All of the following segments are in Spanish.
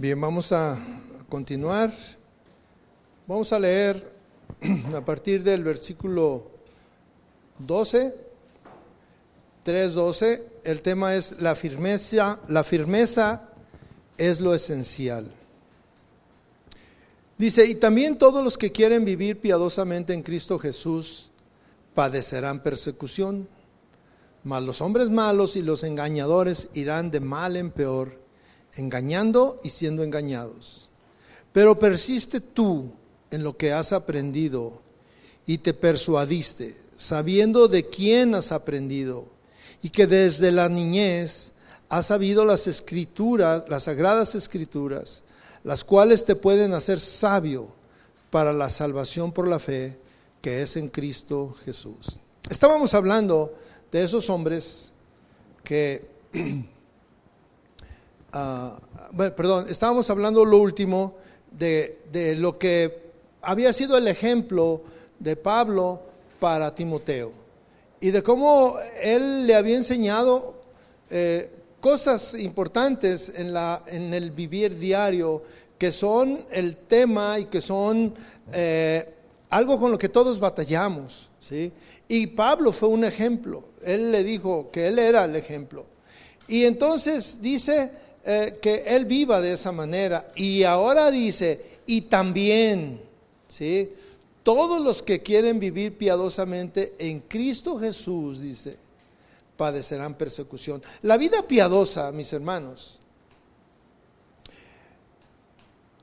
Bien, vamos a continuar. Vamos a leer a partir del versículo 12, 3.12. El tema es la firmeza, la firmeza es lo esencial. Dice, y también todos los que quieren vivir piadosamente en Cristo Jesús padecerán persecución, mas los hombres malos y los engañadores irán de mal en peor engañando y siendo engañados. Pero persiste tú en lo que has aprendido y te persuadiste, sabiendo de quién has aprendido y que desde la niñez has sabido las escrituras, las sagradas escrituras, las cuales te pueden hacer sabio para la salvación por la fe que es en Cristo Jesús. Estábamos hablando de esos hombres que Bueno, perdón, estábamos hablando lo último de, de, lo que había sido el ejemplo de Pablo para Timoteo y de cómo él le había enseñado eh, cosas importantes en, la, en el vivir diario que son el tema y que son eh, algo con lo que todos batallamos. ¿sí? Y Pablo fue un ejemplo. Él le dijo que él era el ejemplo. Y entonces dice eh, que él viva de esa manera. Y ahora dice, y también, ¿sí? Todos los que quieren vivir piadosamente en Cristo Jesús, dice, padecerán persecución. La vida piadosa, mis hermanos,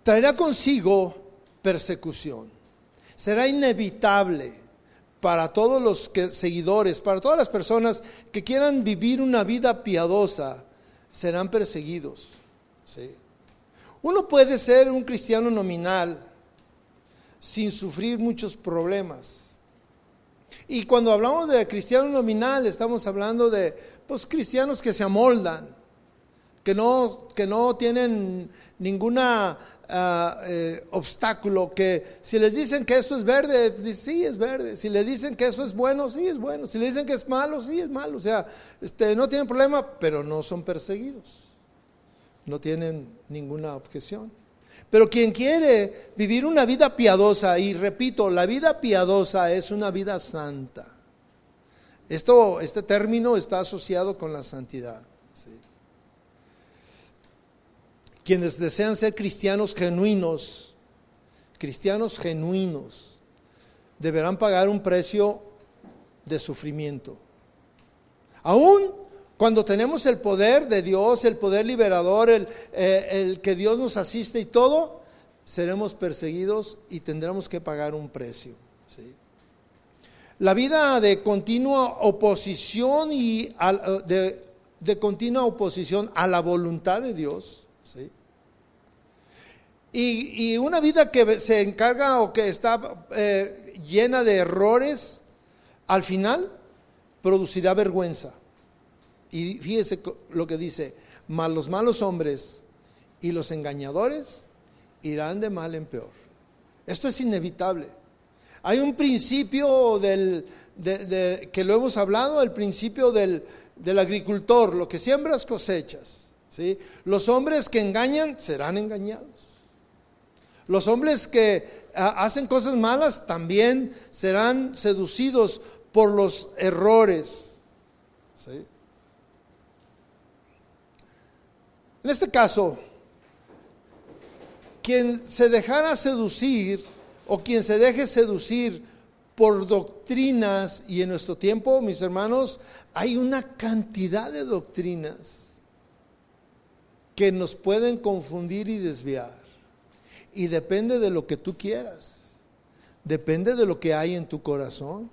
traerá consigo persecución. Será inevitable para todos los seguidores, para todas las personas que quieran vivir una vida piadosa, serán perseguidos. Uno puede ser un cristiano nominal sin sufrir muchos problemas. Y cuando hablamos de cristiano nominal, estamos hablando de pues, cristianos que se amoldan, que no, que no tienen ninguna ah, eh, obstáculo, que si les dicen que eso es verde, sí es verde, si le dicen que eso es bueno, sí es bueno, si le dicen que es malo, sí es malo, o sea, este, no tienen problema, pero no son perseguidos, no tienen ninguna objeción. Pero quien quiere vivir una vida piadosa, y repito, la vida piadosa es una vida santa. Esto, este término está asociado con la santidad quienes desean ser cristianos genuinos, cristianos genuinos, deberán pagar un precio de sufrimiento. Aún cuando tenemos el poder de Dios, el poder liberador, el, eh, que Dios nos asiste y todo, seremos perseguidos y tendremos que pagar un precio. La vida de continua oposición y de, de continua oposición a la voluntad de Dios y, una vida que se encarga o que está eh, llena de errores, al final producirá vergüenza. Y fíjese lo que dice, los malos hombres y los engañadores irán de mal en peor. Esto es inevitable. Hay un principio del, que lo hemos hablado, el principio del, del agricultor, lo que siembras cosechas. Los hombres que engañan serán engañados. Los hombres que ah, hacen cosas malas también serán seducidos por los errores. En este caso, quien se dejara seducir o quien se deje seducir por doctrinas, y en nuestro tiempo, mis hermanos, hay una cantidad de doctrinas que nos pueden confundir y desviar. Y depende de lo que tú quieras. Depende de lo que hay en tu corazón.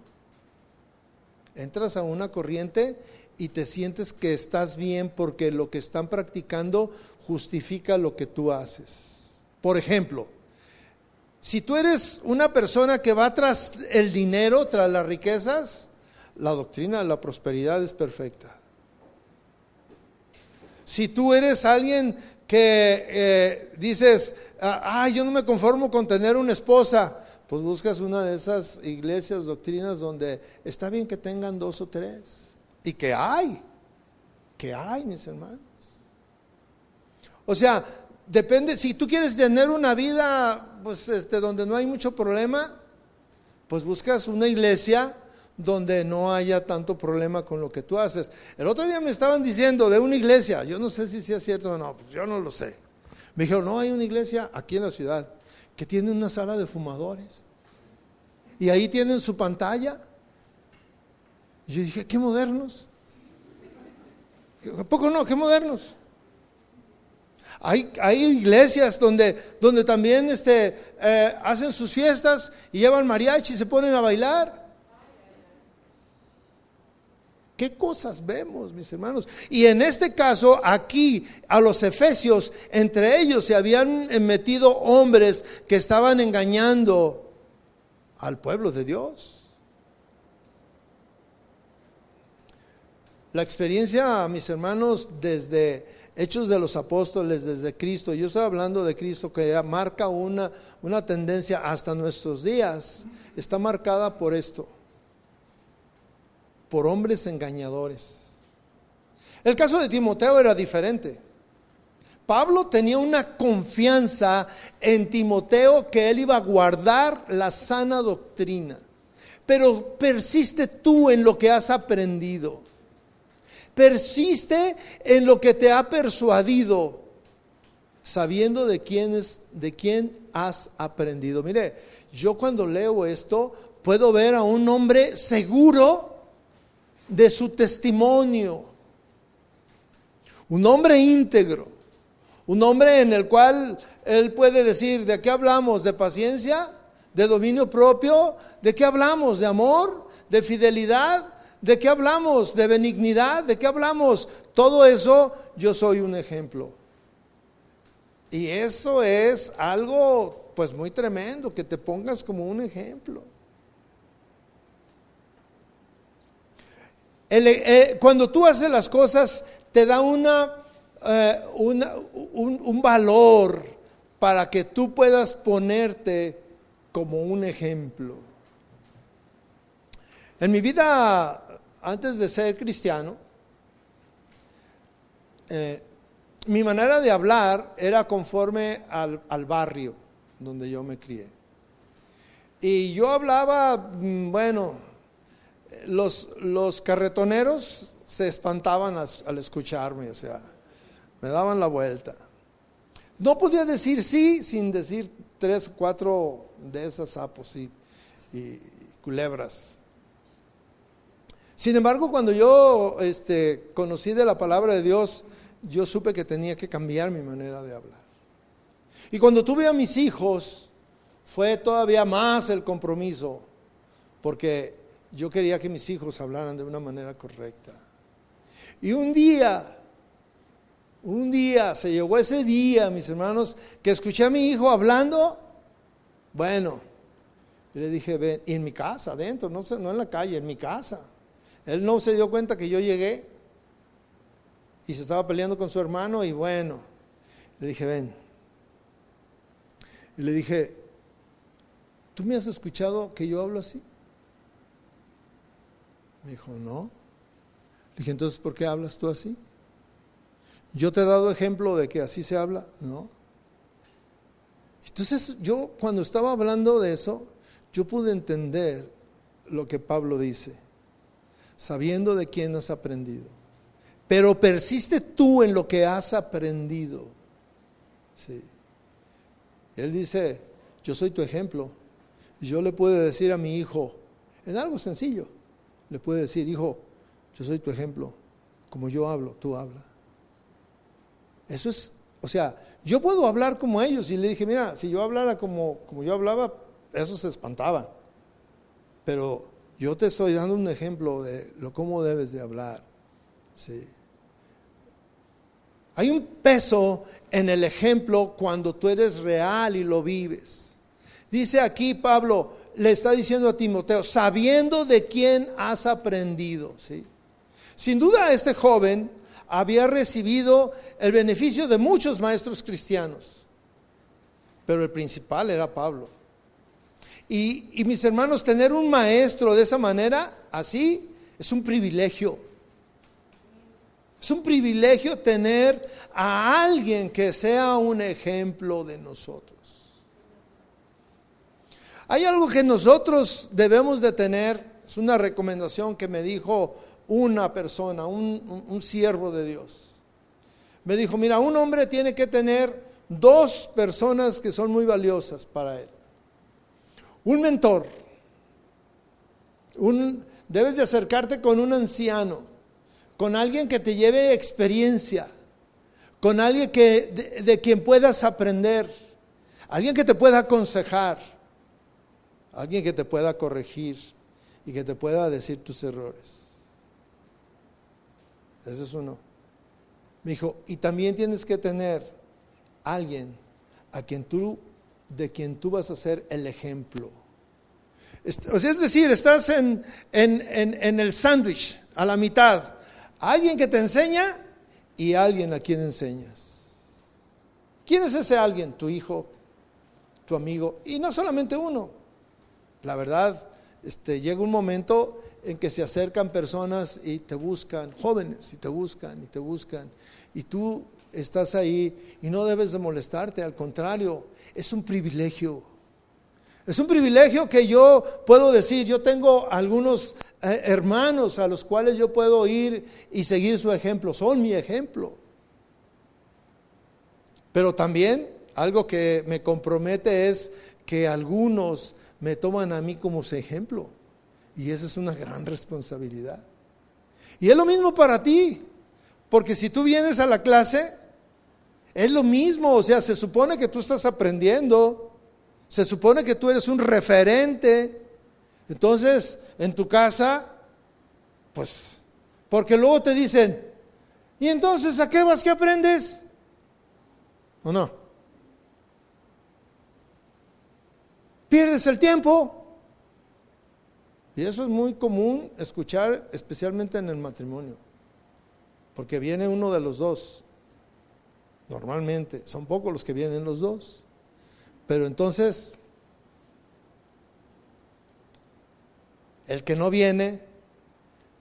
Entras a una corriente y te sientes que estás bien porque lo que están practicando justifica lo que tú haces. Por ejemplo, si tú eres una persona que va tras el dinero, tras las riquezas, la doctrina de la prosperidad es perfecta. Si tú eres alguien que eh, dices, ah, yo no me conformo con tener una esposa, pues buscas una de esas iglesias, doctrinas donde está bien que tengan dos o tres. Y que hay, que hay, mis hermanos. O sea, depende, si tú quieres tener una vida, pues, este, donde no hay mucho problema, pues buscas una iglesia donde no haya tanto problema con lo que tú haces. El otro día me estaban diciendo de una iglesia, yo no sé si sea cierto o no, pues yo no lo sé. Me dijeron, no, hay una iglesia aquí en la ciudad que tiene una sala de fumadores. Y ahí tienen su pantalla. Y yo dije, qué modernos. ¿A poco no? Qué modernos. Hay, hay, iglesias donde, donde también este, eh, hacen sus fiestas y llevan mariachi y se ponen a bailar. ¿Qué cosas vemos, mis hermanos? Y en este caso, aquí, a los efesios, entre ellos se habían metido hombres que estaban engañando al pueblo de Dios. La experiencia, mis hermanos, desde Hechos de los Apóstoles, desde Cristo, yo estoy hablando de Cristo que marca una, una tendencia hasta nuestros días, está marcada por esto por hombres engañadores. El caso de Timoteo era diferente. Pablo tenía una confianza en Timoteo que él iba a guardar la sana doctrina. Pero persiste tú en lo que has aprendido. Persiste en lo que te ha persuadido, sabiendo de quién, de quién has aprendido. Mire, yo cuando leo esto puedo ver a un hombre seguro de su testimonio. Un hombre íntegro, un hombre en el cual él puede decir, ¿de qué hablamos? ¿De paciencia? ¿De dominio propio? ¿De qué hablamos? ¿De amor? ¿De fidelidad? ¿De qué hablamos? ¿De benignidad? ¿De qué hablamos? Todo eso yo soy un ejemplo. Y eso es algo pues muy tremendo, que te pongas como un ejemplo. Eh, cuando tú haces las cosas, te da una, eh, un, un valor para que tú puedas ponerte como un ejemplo. En mi vida, antes de ser cristiano, eh, mi manera de hablar era conforme al, al, barrio donde yo me crié. Y yo hablaba, mm, bueno, los, los carretoneros se espantaban al escucharme, o sea, me daban la vuelta. No podía decir sí sin decir tres o cuatro de esas sapos y, y, culebras. Sin embargo, cuando yo este, conocí de la palabra de Dios, yo supe que tenía que cambiar mi manera de hablar. Y cuando tuve a mis hijos, fue todavía más el compromiso, porque yo quería que mis hijos hablaran de una manera correcta. Y un día, un día, se llegó ese día, mis hermanos, que escuché a mi hijo hablando, bueno, le dije, ven, y en mi casa, adentro, no, no en la calle, en mi casa. Él no se dio cuenta que yo llegué y se estaba peleando con su hermano y bueno, le dije, ven. Y le dije, ¿tú me has escuchado que yo hablo así? Me dijo, no. Le dije, entonces, ¿por qué hablas tú así? Yo te he dado ejemplo de que así se habla, ¿no? Entonces yo cuando estaba hablando de eso, yo pude entender lo que Pablo dice, sabiendo de quién has aprendido. Pero persiste tú en lo que has aprendido. Sí. Él dice, yo soy tu ejemplo. Yo le puedo decir a mi hijo, en algo sencillo, le puede decir, hijo, yo soy tu ejemplo, como yo hablo, tú habla. Eso es, o sea, yo puedo hablar como ellos y le dije, mira, si yo hablara como, como yo hablaba, eso se espantaba. Pero yo te estoy dando un ejemplo de lo cómo debes de hablar. Sí. Hay un peso en el ejemplo cuando tú eres real y lo vives. Dice aquí Pablo, le está diciendo a Timoteo, sabiendo de quién has aprendido. ¿sí? Sin duda este joven había recibido el beneficio de muchos maestros cristianos, pero el principal era Pablo. Y, y mis hermanos, tener un maestro de esa manera, así, es un privilegio. Es un privilegio tener a alguien que sea un ejemplo de nosotros. Hay algo que nosotros debemos de tener, es una recomendación que me dijo una persona, un, siervo de Dios. Me dijo, mira, un hombre tiene que tener dos personas que son muy valiosas para él. Un mentor. Debes de acercarte con un anciano, con alguien que te lleve experiencia, con alguien que, de, quien puedas aprender, alguien que te pueda aconsejar, alguien que te pueda corregir y que te pueda decir tus errores. Ese es uno. Me dijo, y también tienes que tener alguien a quien tú, de quien tú vas a ser el ejemplo. O sea, es decir, estás en, en el sándwich, a la mitad. Alguien que te enseña y alguien a quien enseñas. ¿Quién es ese alguien? Tu hijo, tu amigo. Y no solamente uno. La verdad, este, llega un momento en que se acercan personas y te buscan, jóvenes, y te buscan, y te buscan. Y tú estás ahí y no debes de molestarte, al contrario, es un privilegio. Es un privilegio que yo puedo decir, yo tengo algunos eh, hermanos a los cuales yo puedo ir y seguir su ejemplo, son mi ejemplo. Pero también algo que me compromete es que algunos me toman a mí como su ejemplo. Y esa es una gran responsabilidad. Y es lo mismo para ti, porque si tú vienes a la clase, es lo mismo, o sea, se supone que tú estás aprendiendo, se supone que tú eres un referente. Entonces, en tu casa, pues, porque luego te dicen, ¿y entonces a qué vas que aprendes? ¿O no? Pierdes el tiempo. Y eso es muy común escuchar, especialmente en el matrimonio, porque viene uno de los dos. Normalmente, son pocos los que vienen los dos. Pero entonces, el que no viene,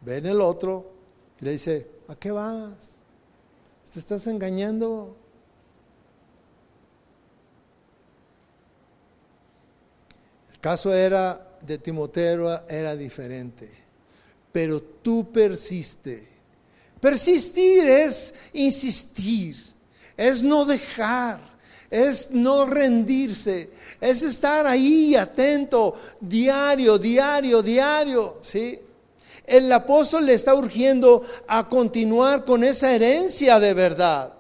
ve en el otro y le dice, ¿a qué vas? Te estás engañando. Caso era de Timoteo era diferente, pero tú persiste. Persistir es insistir es no dejar, es no rendirse, es estar ahí atento, diario, diario, diario, ¿sí? El apóstol le está urgiendo a continuar con esa herencia de verdad.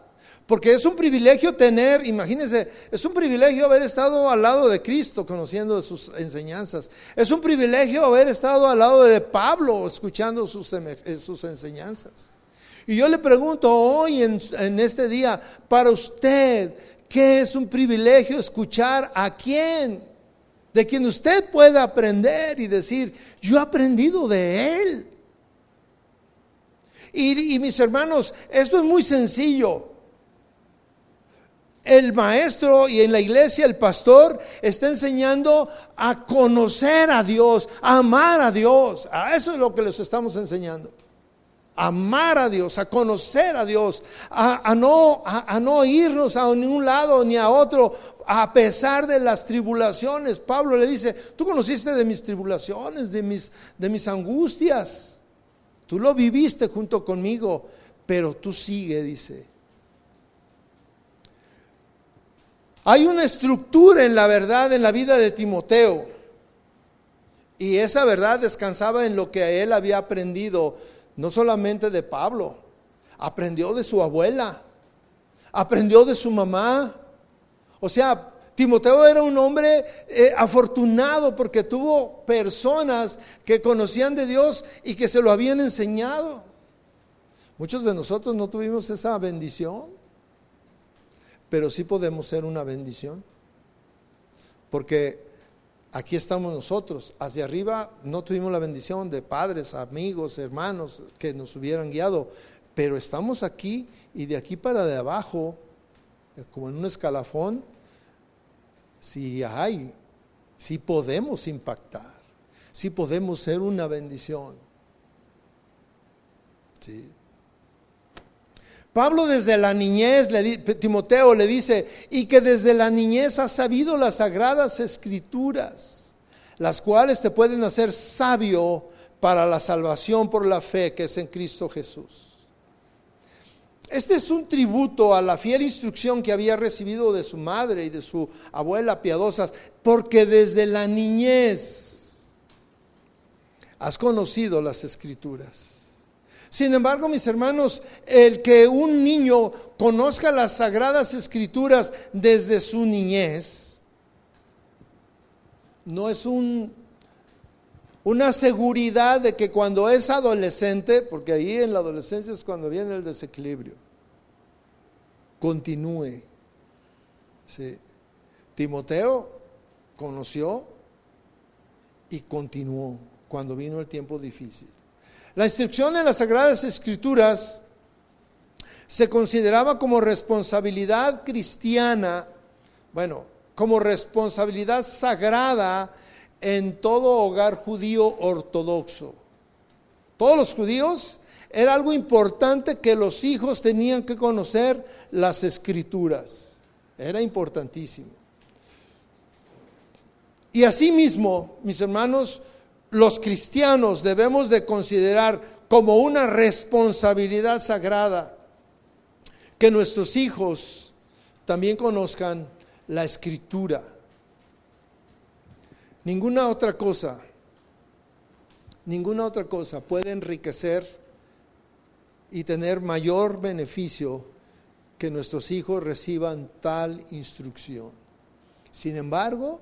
Porque es un privilegio tener, imagínense, es un privilegio haber estado al lado de Cristo conociendo sus enseñanzas. Es un privilegio haber estado al lado de Pablo escuchando sus, sus enseñanzas. Y yo le pregunto hoy en, este día, para usted, ¿qué es un privilegio escuchar a quién? De quien usted pueda aprender y decir, yo he aprendido de él. Y mis hermanos, esto es muy sencillo. El maestro y en la iglesia el pastor está enseñando a conocer a Dios, a amar a Dios. A eso es lo que les estamos enseñando amar a Dios, a conocer a Dios, a, no, a, no irnos a ningún lado ni a otro a pesar de las tribulaciones. Pablo le dice, tú conociste de mis tribulaciones, de mis, de mis angustias, tú lo viviste junto conmigo, pero tú sigue, dice. Hay una estructura en la verdad en la vida de Timoteo. Y esa verdad descansaba en lo que él había aprendido no solamente de Pablo, aprendió de su abuela, aprendió de su mamá. O sea, Timoteo era un hombre eh, afortunado porque tuvo personas que conocían de Dios y que se lo habían enseñado. Muchos de nosotros no tuvimos esa bendición, pero sí podemos ser una bendición. Porque aquí estamos nosotros. Hacia arriba no tuvimos la bendición de padres, amigos, hermanos que nos hubieran guiado, pero estamos aquí y de aquí para de abajo, eh, como en un escalafón, si hay, si podemos impactar, si podemos ser una bendición. ¿Sí? Pablo desde la niñez, le, Timoteo le dice, y que desde la niñez has sabido las sagradas escrituras, las cuales te pueden hacer sabio para la salvación por la fe que es en Cristo Jesús. Este es un tributo a la fiel instrucción que había recibido de su madre y de su abuela piadosas, porque desde la niñez has conocido las escrituras. Sin embargo, mis hermanos, el que un niño conozca las sagradas escrituras desde su niñez no es un, una seguridad de que cuando es adolescente, porque ahí en la adolescencia es cuando viene el desequilibrio, continúe. Timoteo conoció y continuó cuando vino el tiempo difícil. La instrucción en las Sagradas Escrituras se consideraba como responsabilidad cristiana, bueno, como responsabilidad sagrada en todo hogar judío ortodoxo. Todos los judíos era algo importante que los hijos tenían que conocer las escrituras. Era importantísimo. Y asimismo, mis hermanos, los cristianos debemos de considerar como una responsabilidad sagrada que nuestros hijos también conozcan la escritura. Ninguna otra cosa, ninguna otra cosa puede enriquecer y tener mayor beneficio que nuestros hijos reciban tal instrucción. Sin embargo,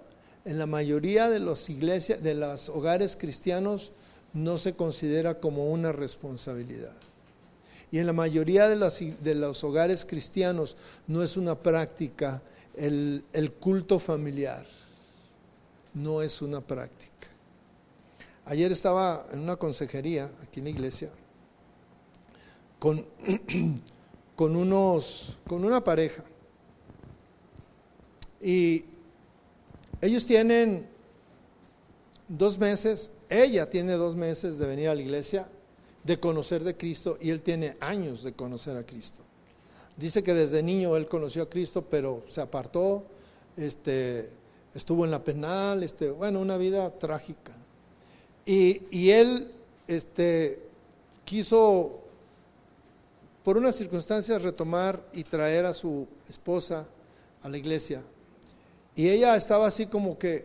en la mayoría de las iglesias, de los hogares cristianos, no se considera como una responsabilidad. Y en la mayoría de, de los hogares cristianos no es una práctica el, el culto familiar no es una práctica. Ayer estaba en una consejería aquí en la iglesia con, con, unos, con una pareja y ellos tienen dos meses, ella tiene dos meses de venir a la iglesia, de conocer de Cristo y él tiene años de conocer a Cristo. Dice que desde niño él conoció a Cristo, pero se apartó, este, estuvo en la penal, este, bueno, una vida trágica. Y, él este, quiso, por unas circunstancias, retomar y traer a su esposa a la iglesia. Y ella estaba así como que,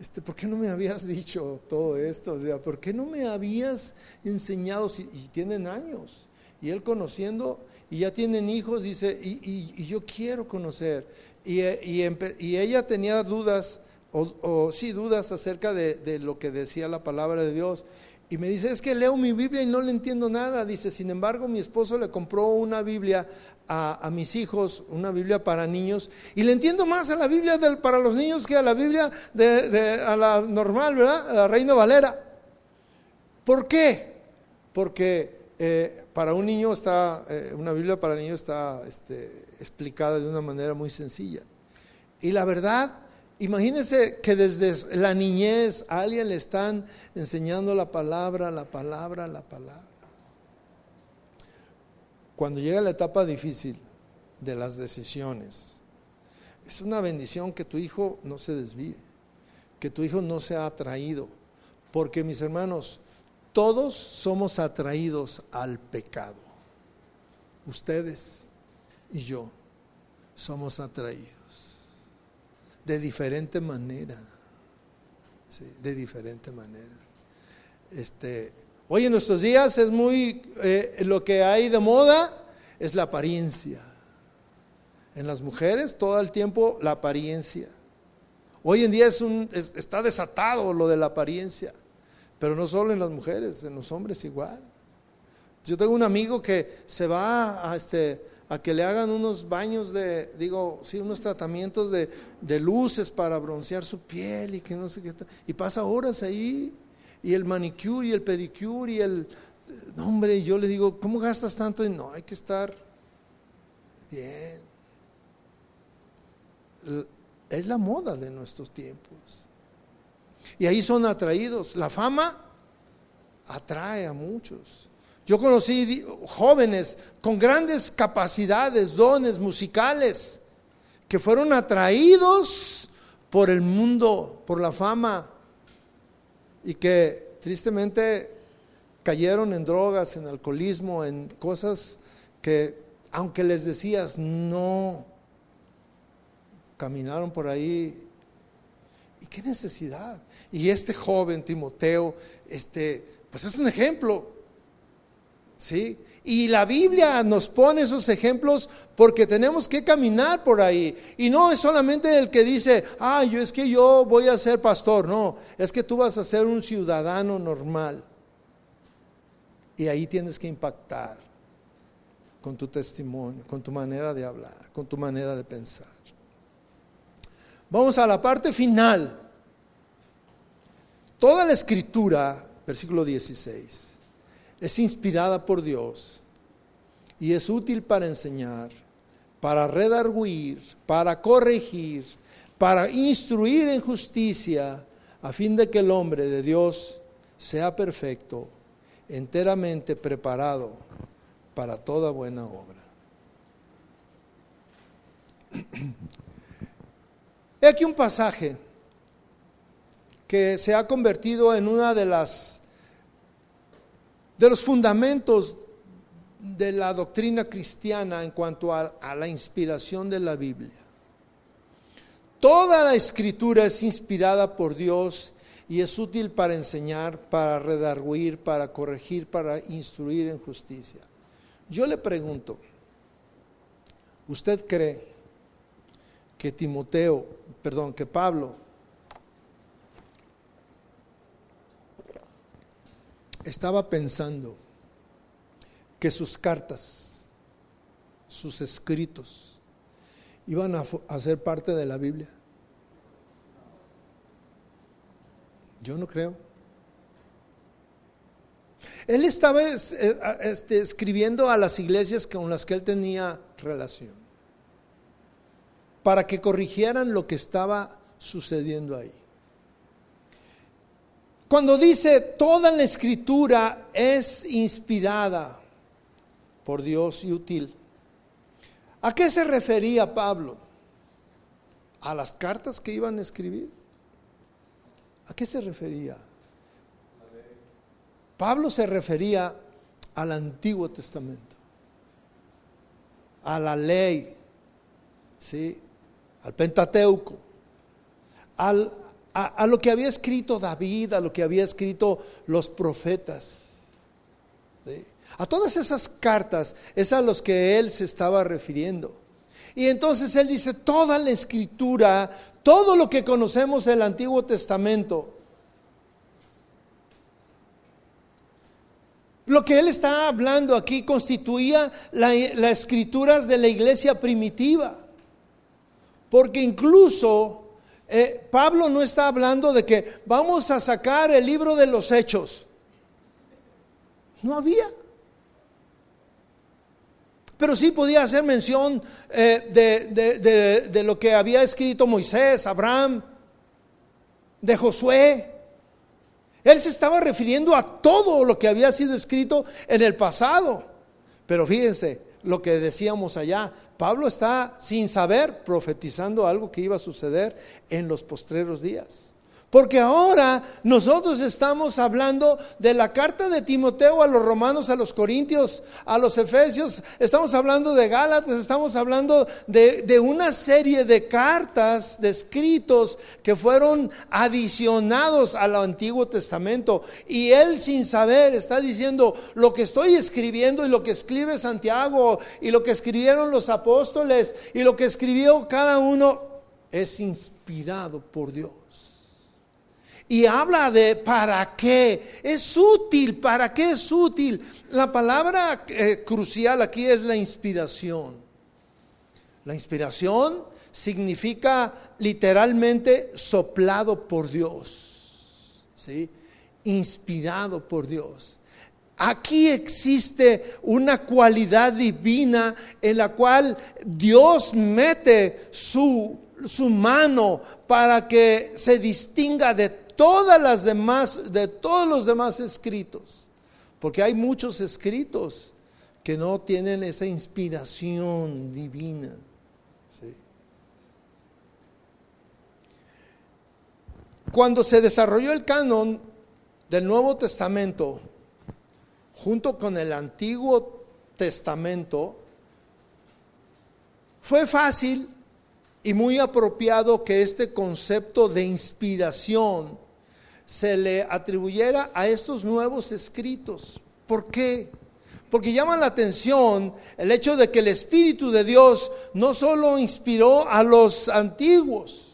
este, ¿por qué no me habías dicho todo esto? O sea, ¿por qué no me habías enseñado? Si, y tienen años. Y él conociendo, y ya tienen hijos, dice, y yo quiero conocer. Y, ella tenía dudas, o, sí, dudas acerca de, lo que decía la palabra de Dios. Y me dice, es que leo mi Biblia y no le entiendo nada. Dice, sin embargo, mi esposo le compró una Biblia a, mis hijos, una Biblia para niños, y le entiendo más a la Biblia para los niños que a la Biblia normal, ¿verdad? A la Reina Valera. ¿Por qué? Porque eh, para un niño está, eh, una Biblia para niños está este, explicada de una manera muy sencilla. Y la verdad, imagínense que desde la niñez a alguien le están enseñando la palabra, la palabra, la palabra. Cuando llega la etapa difícil de las decisiones, es una bendición que tu hijo no se desvíe, que tu hijo no sea atraído, porque mis hermanos, todos somos atraídos al pecado. Ustedes y yo somos atraídos de diferente manera. de diferente manera. Este, hoy en nuestros días es muy, eh, lo que hay de moda es la apariencia. En las mujeres todo el tiempo la apariencia. Hoy en día es un, está desatado lo de la apariencia, pero no solo en las mujeres, en los hombres igual. Yo tengo un amigo que se va a, este, a que le hagan unos baños de, digo, sí, unos tratamientos de, luces para broncear su piel y que no sé qué. Y pasa horas ahí, y el manicure y el pedicure y el... No, hombre, yo le digo, ¿cómo gastas tanto? Y no, hay que estar bien. Es la moda de nuestros tiempos. Y ahí son atraídos. La fama atrae a muchos. Yo conocí jóvenes con grandes capacidades, dones musicales, que fueron atraídos por el mundo, por la fama, y que tristemente cayeron en drogas, en alcoholismo, en cosas que, aunque les decías no, caminaron por ahí. ¿Y qué necesidad? Y este joven Timoteo, este, pues es un ejemplo. ¿Sí? Y la Biblia nos pone esos ejemplos porque tenemos que caminar por ahí. Y no es solamente el que dice, ah, yo es que yo voy a ser pastor. No, es que tú vas a ser un ciudadano normal. Y ahí tienes que impactar con tu testimonio, con tu manera de hablar, con tu manera de pensar. Vamos a la parte final. Toda la escritura, versículo 16 es inspirada por Dios y es útil para enseñar, para redarguir, para corregir, para instruir en justicia, a fin de que el hombre de Dios sea perfecto, enteramente preparado para toda buena obra. He aquí un pasaje que se ha convertido en una de las de los fundamentos de la doctrina cristiana en cuanto a, la inspiración de la Biblia. Toda la escritura es inspirada por Dios y es útil para enseñar, para redarguir, para corregir, para instruir en justicia. Yo le pregunto, ¿usted cree que Timoteo, perdón, que Pablo estaba pensando que sus cartas, sus escritos, iban a, ser parte de la Biblia. Yo no creo. Él estaba eh, este, escribiendo a las iglesias con las que él tenía relación, para que corrigieran lo que estaba sucediendo ahí. Cuando dice toda la escritura es inspirada por Dios y útil, ¿a qué se refería Pablo? ¿A las cartas que iban a escribir? ¿A qué se refería? Pablo se refería al Antiguo Testamento, a la ley, ¿sí? al Pentateuco, al, a, lo que había escrito David, a lo que había escrito los profetas. A todas esas cartas es a los que él se estaba refiriendo. Y entonces él dice, toda la escritura, todo lo que conocemos del Antiguo Testamento, Lo que él está hablando aquí constituía las escrituras de la iglesia primitiva, porque incluso eh, Pablo no está hablando de que vamos a sacar el libro de los hechos. No había. Pero sí podía hacer mención eh, de, de lo que había escrito Moisés, Abraham, de Josué. Él se estaba refiriendo a todo lo que había sido escrito en el pasado. Pero fíjense lo que decíamos allá, Pablo está sin saber profetizando algo que iba a suceder en los postreros días. Porque ahora nosotros estamos hablando de la carta de Timoteo a los romanos, a los corintios, a los efesios, estamos hablando de Gálatas, estamos hablando de, una serie de cartas, de escritos que fueron adicionados al Antiguo Testamento. Y él sin saber está diciendo lo que estoy escribiendo y lo que escribe Santiago y lo que escribieron los apóstoles y lo que escribió cada uno es inspirado por Dios. Y habla de para qué. Es útil, ¿para qué es útil? La palabra eh, crucial aquí es la inspiración. La inspiración significa literalmente soplado por Dios. ¿sí? Inspirado por Dios. Aquí existe una cualidad divina en la cual Dios mete su, su mano para que se distinga de todas las demás, de todos los demás escritos. Porque hay muchos escritos que no tienen esa inspiración divina. Cuando se desarrolló el canon del Nuevo Testamento, junto con el Antiguo Testamento, fue fácil y muy apropiado que este concepto de inspiración se le atribuyera a estos nuevos escritos. ¿Por qué? Porque llama la atención el hecho de que el Espíritu de Dios no solo inspiró a los antiguos,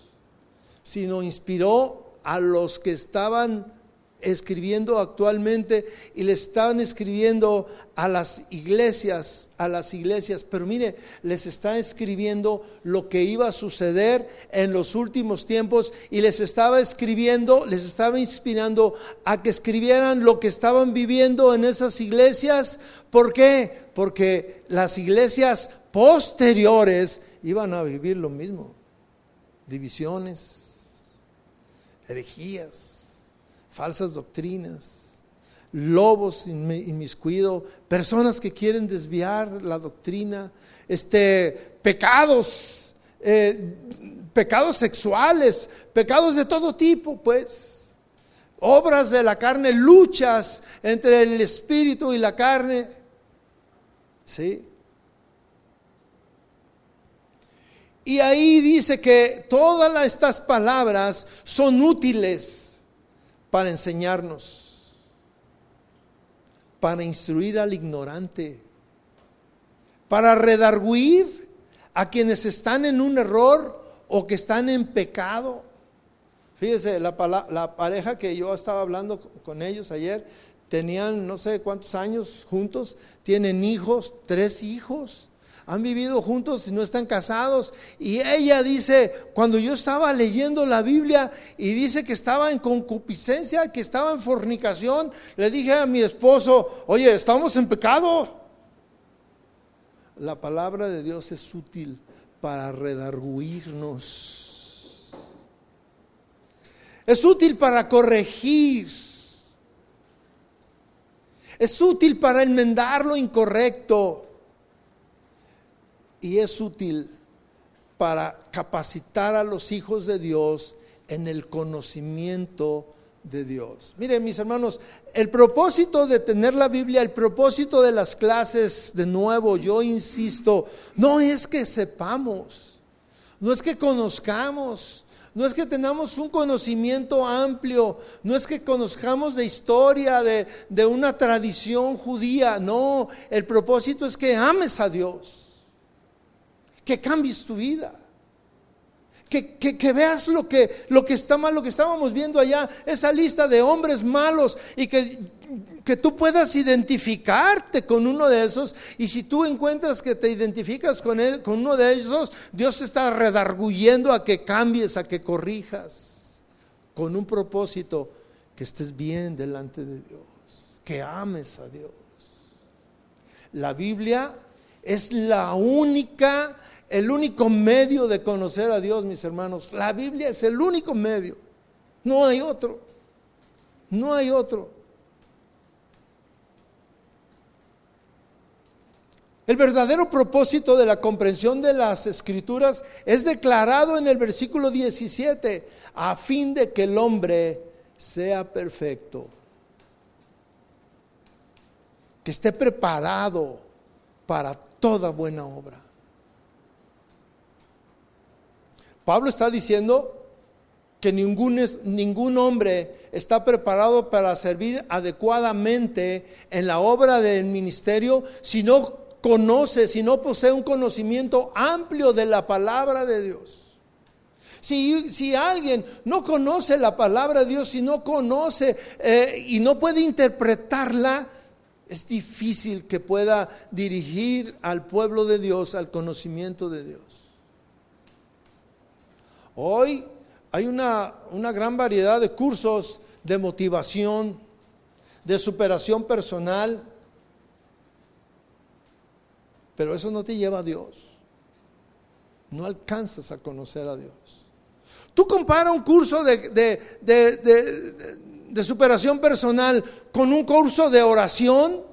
sino inspiró a los que estaban escribiendo actualmente y le estaban escribiendo a las iglesias, a las iglesias, pero mire, les está escribiendo lo que iba a suceder en los últimos tiempos y les estaba escribiendo, les estaba inspirando a que escribieran lo que estaban viviendo en esas iglesias. ¿Por qué? Porque las iglesias posteriores iban a vivir lo mismo, divisiones, herejías falsas doctrinas, lobos inmiscuidos, personas que quieren desviar la doctrina, este, pecados, eh, pecados sexuales, pecados de todo tipo, pues, obras de la carne, luchas entre el espíritu y la carne, ¿sí? Y ahí dice que todas estas palabras son útiles para enseñarnos, para instruir al ignorante, para redarguir a quienes están en un error o que están en pecado. Fíjese, la, la pareja que yo estaba hablando con ellos ayer, tenían no sé cuántos años juntos, tienen hijos, tres hijos han vivido juntos y no están casados. Y ella dice, cuando yo estaba leyendo la Biblia y dice que estaba en concupiscencia, que estaba en fornicación, le dije a mi esposo, oye, estamos en pecado. La palabra de Dios es útil para redarguirnos. Es útil para corregir. Es útil para enmendar lo incorrecto y es útil para capacitar a los hijos de Dios en el conocimiento de Dios. Miren, mis hermanos, el propósito de tener la Biblia, el propósito de las clases, de nuevo, yo insisto, no es que sepamos, no es que conozcamos, no es que tengamos un conocimiento amplio, no es que conozcamos de historia, de, de una tradición judía, no, el propósito es que ames a Dios que cambies tu vida. Que, veas lo que, lo que está mal, lo que estábamos viendo allá, esa lista de hombres malos y que, que tú puedas identificarte con uno de esos. Y si tú encuentras que te identificas con, con uno de esos, Dios está redarguyendo a que cambies, a que corrijas, con un propósito, que estés bien delante de Dios, que ames a Dios. La Biblia es la única el único medio de conocer a Dios, mis hermanos. La Biblia es el único medio. No hay otro. No hay otro. El verdadero propósito de la comprensión de las escrituras es declarado en el versículo 17, a fin de que el hombre sea perfecto, que esté preparado para toda buena obra. Pablo está diciendo que ningún, ningún hombre está preparado para servir adecuadamente en la obra del ministerio si no conoce, si no posee un conocimiento amplio de la palabra de Dios. Si, si, alguien no conoce la palabra de Dios, si no conoce eh, y no puede interpretarla, es difícil que pueda dirigir al pueblo de Dios al conocimiento de Dios. Hoy hay una, gran variedad de cursos de motivación, de superación personal, pero eso no te lleva a Dios. No alcanzas a conocer a Dios. Tú compara un curso de, de superación personal con un curso de oración.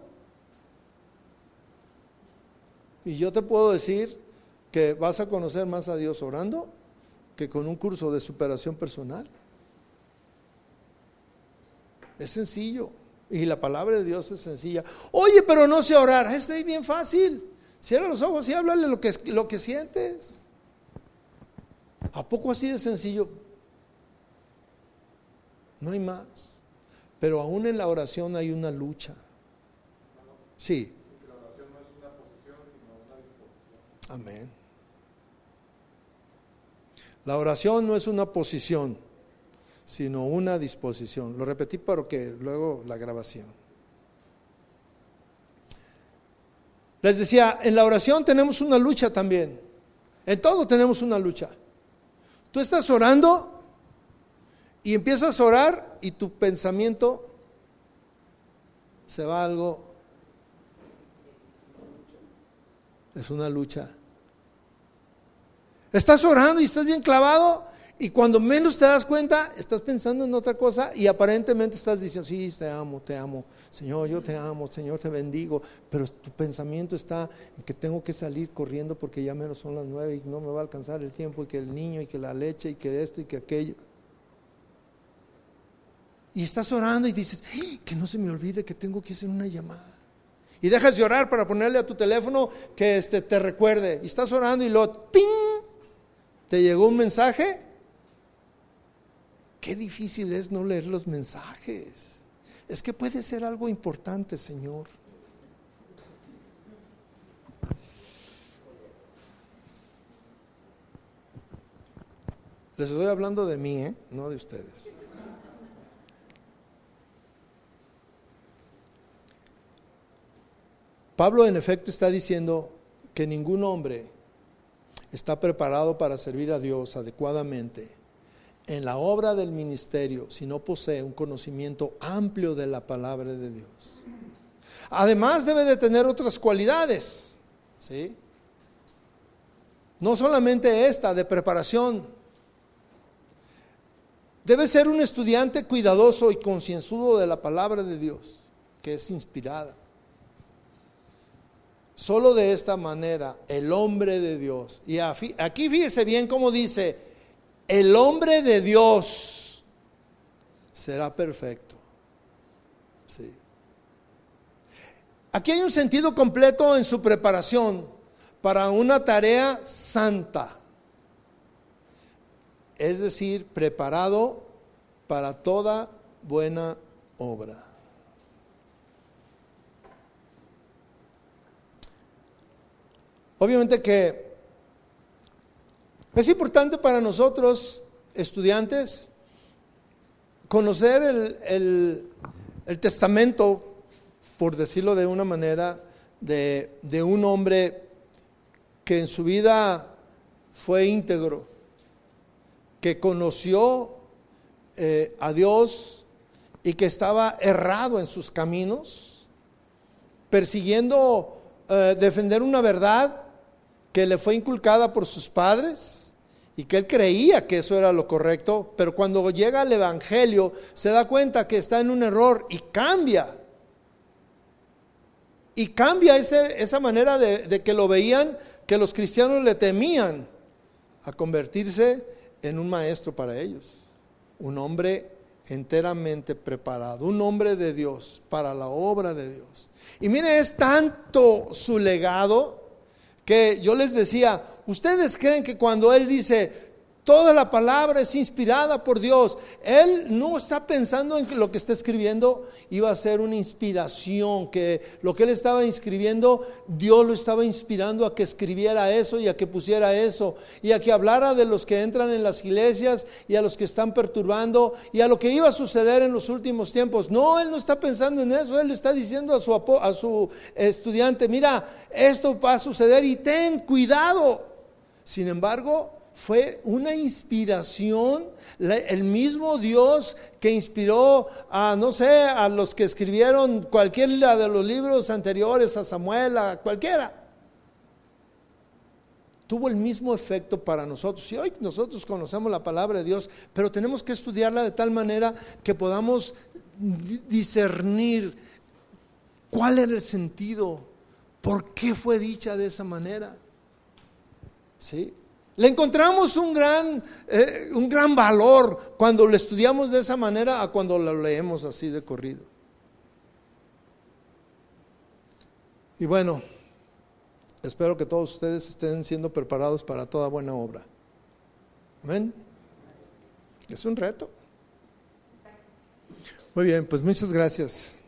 Y yo te puedo decir que vas a conocer más a Dios orando que con un curso de superación personal. Es sencillo. Y la palabra de Dios es sencilla. Oye, pero no sé orar. Está ahí bien fácil. Cierra los ojos y háblale lo que, lo que sientes. ¿A poco así de sencillo? No hay más. Pero aún en la oración hay una lucha. Sí. Amén. La oración no es una posición, sino una disposición. Lo repetí porque luego la grabación. Les decía, en la oración tenemos una lucha también. En todo tenemos una lucha. Tú estás orando y empiezas a orar y tu pensamiento se va a algo. Es una lucha. Estás orando y estás bien clavado y cuando menos te das cuenta, estás pensando en otra cosa y aparentemente estás diciendo, sí, te amo, te amo, Señor, yo te amo, Señor, te bendigo, pero tu pensamiento está en que tengo que salir corriendo porque ya menos son las nueve y no me va a alcanzar el tiempo y que el niño y que la leche y que esto y que aquello. Y estás orando y dices, que no se me olvide que tengo que hacer una llamada. Y dejas de orar para ponerle a tu teléfono que este, te recuerde. Y estás orando y lo, ¡ping! ¿Te llegó un mensaje? Qué difícil es no leer los mensajes. Es que puede ser algo importante, Señor. Les estoy hablando de mí, ¿eh? no de ustedes. Pablo en efecto está diciendo que ningún hombre está preparado para servir a Dios adecuadamente en la obra del ministerio si no posee un conocimiento amplio de la palabra de Dios. Además debe de tener otras cualidades, ¿sí? No solamente esta de preparación. Debe ser un estudiante cuidadoso y concienzudo de la palabra de Dios, que es inspirada. Solo de esta manera el hombre de Dios, y aquí fíjese bien cómo dice, el hombre de Dios será perfecto. Sí. Aquí hay un sentido completo en su preparación para una tarea santa, es decir, preparado para toda buena obra. Obviamente que es importante para nosotros, estudiantes, conocer el, testamento, por decirlo de una manera, de, un hombre que en su vida fue íntegro, que conoció eh, a Dios y que estaba errado en sus caminos, persiguiendo eh, defender una verdad que le fue inculcada por sus padres y que él creía que eso era lo correcto, pero cuando llega al Evangelio se da cuenta que está en un error y cambia. Y cambia esa manera de, de que lo veían, que los cristianos le temían, a convertirse en un maestro para ellos, un hombre enteramente preparado, un hombre de Dios para la obra de Dios. Y mire, es tanto su legado que yo les decía, ¿ustedes creen que cuando Él dice, Toda la palabra es inspirada por Dios. Él no está pensando en que lo que está escribiendo iba a ser una inspiración, que lo que él estaba escribiendo, Dios lo estaba inspirando a que escribiera eso y a que pusiera eso, y a que hablara de los que entran en las iglesias y a los que están perturbando y a lo que iba a suceder en los últimos tiempos. No, él no está pensando en eso, él está diciendo a su, a su estudiante, mira, esto va a suceder y ten cuidado. Sin embargo, fue una inspiración, el mismo Dios que inspiró a, no sé, a los que escribieron cualquiera de los libros anteriores, a Samuel, a cualquiera. Tuvo el mismo efecto para nosotros. Y hoy nosotros conocemos la palabra de Dios, pero tenemos que estudiarla de tal manera que podamos discernir cuál era el sentido, por qué fue dicha de esa manera. ¿Sí? Le encontramos un gran, eh, un gran valor cuando lo estudiamos de esa manera a cuando lo leemos así de corrido. Y bueno, espero que todos ustedes estén siendo preparados para toda buena obra. Amén. Es un reto. Muy bien, pues muchas gracias.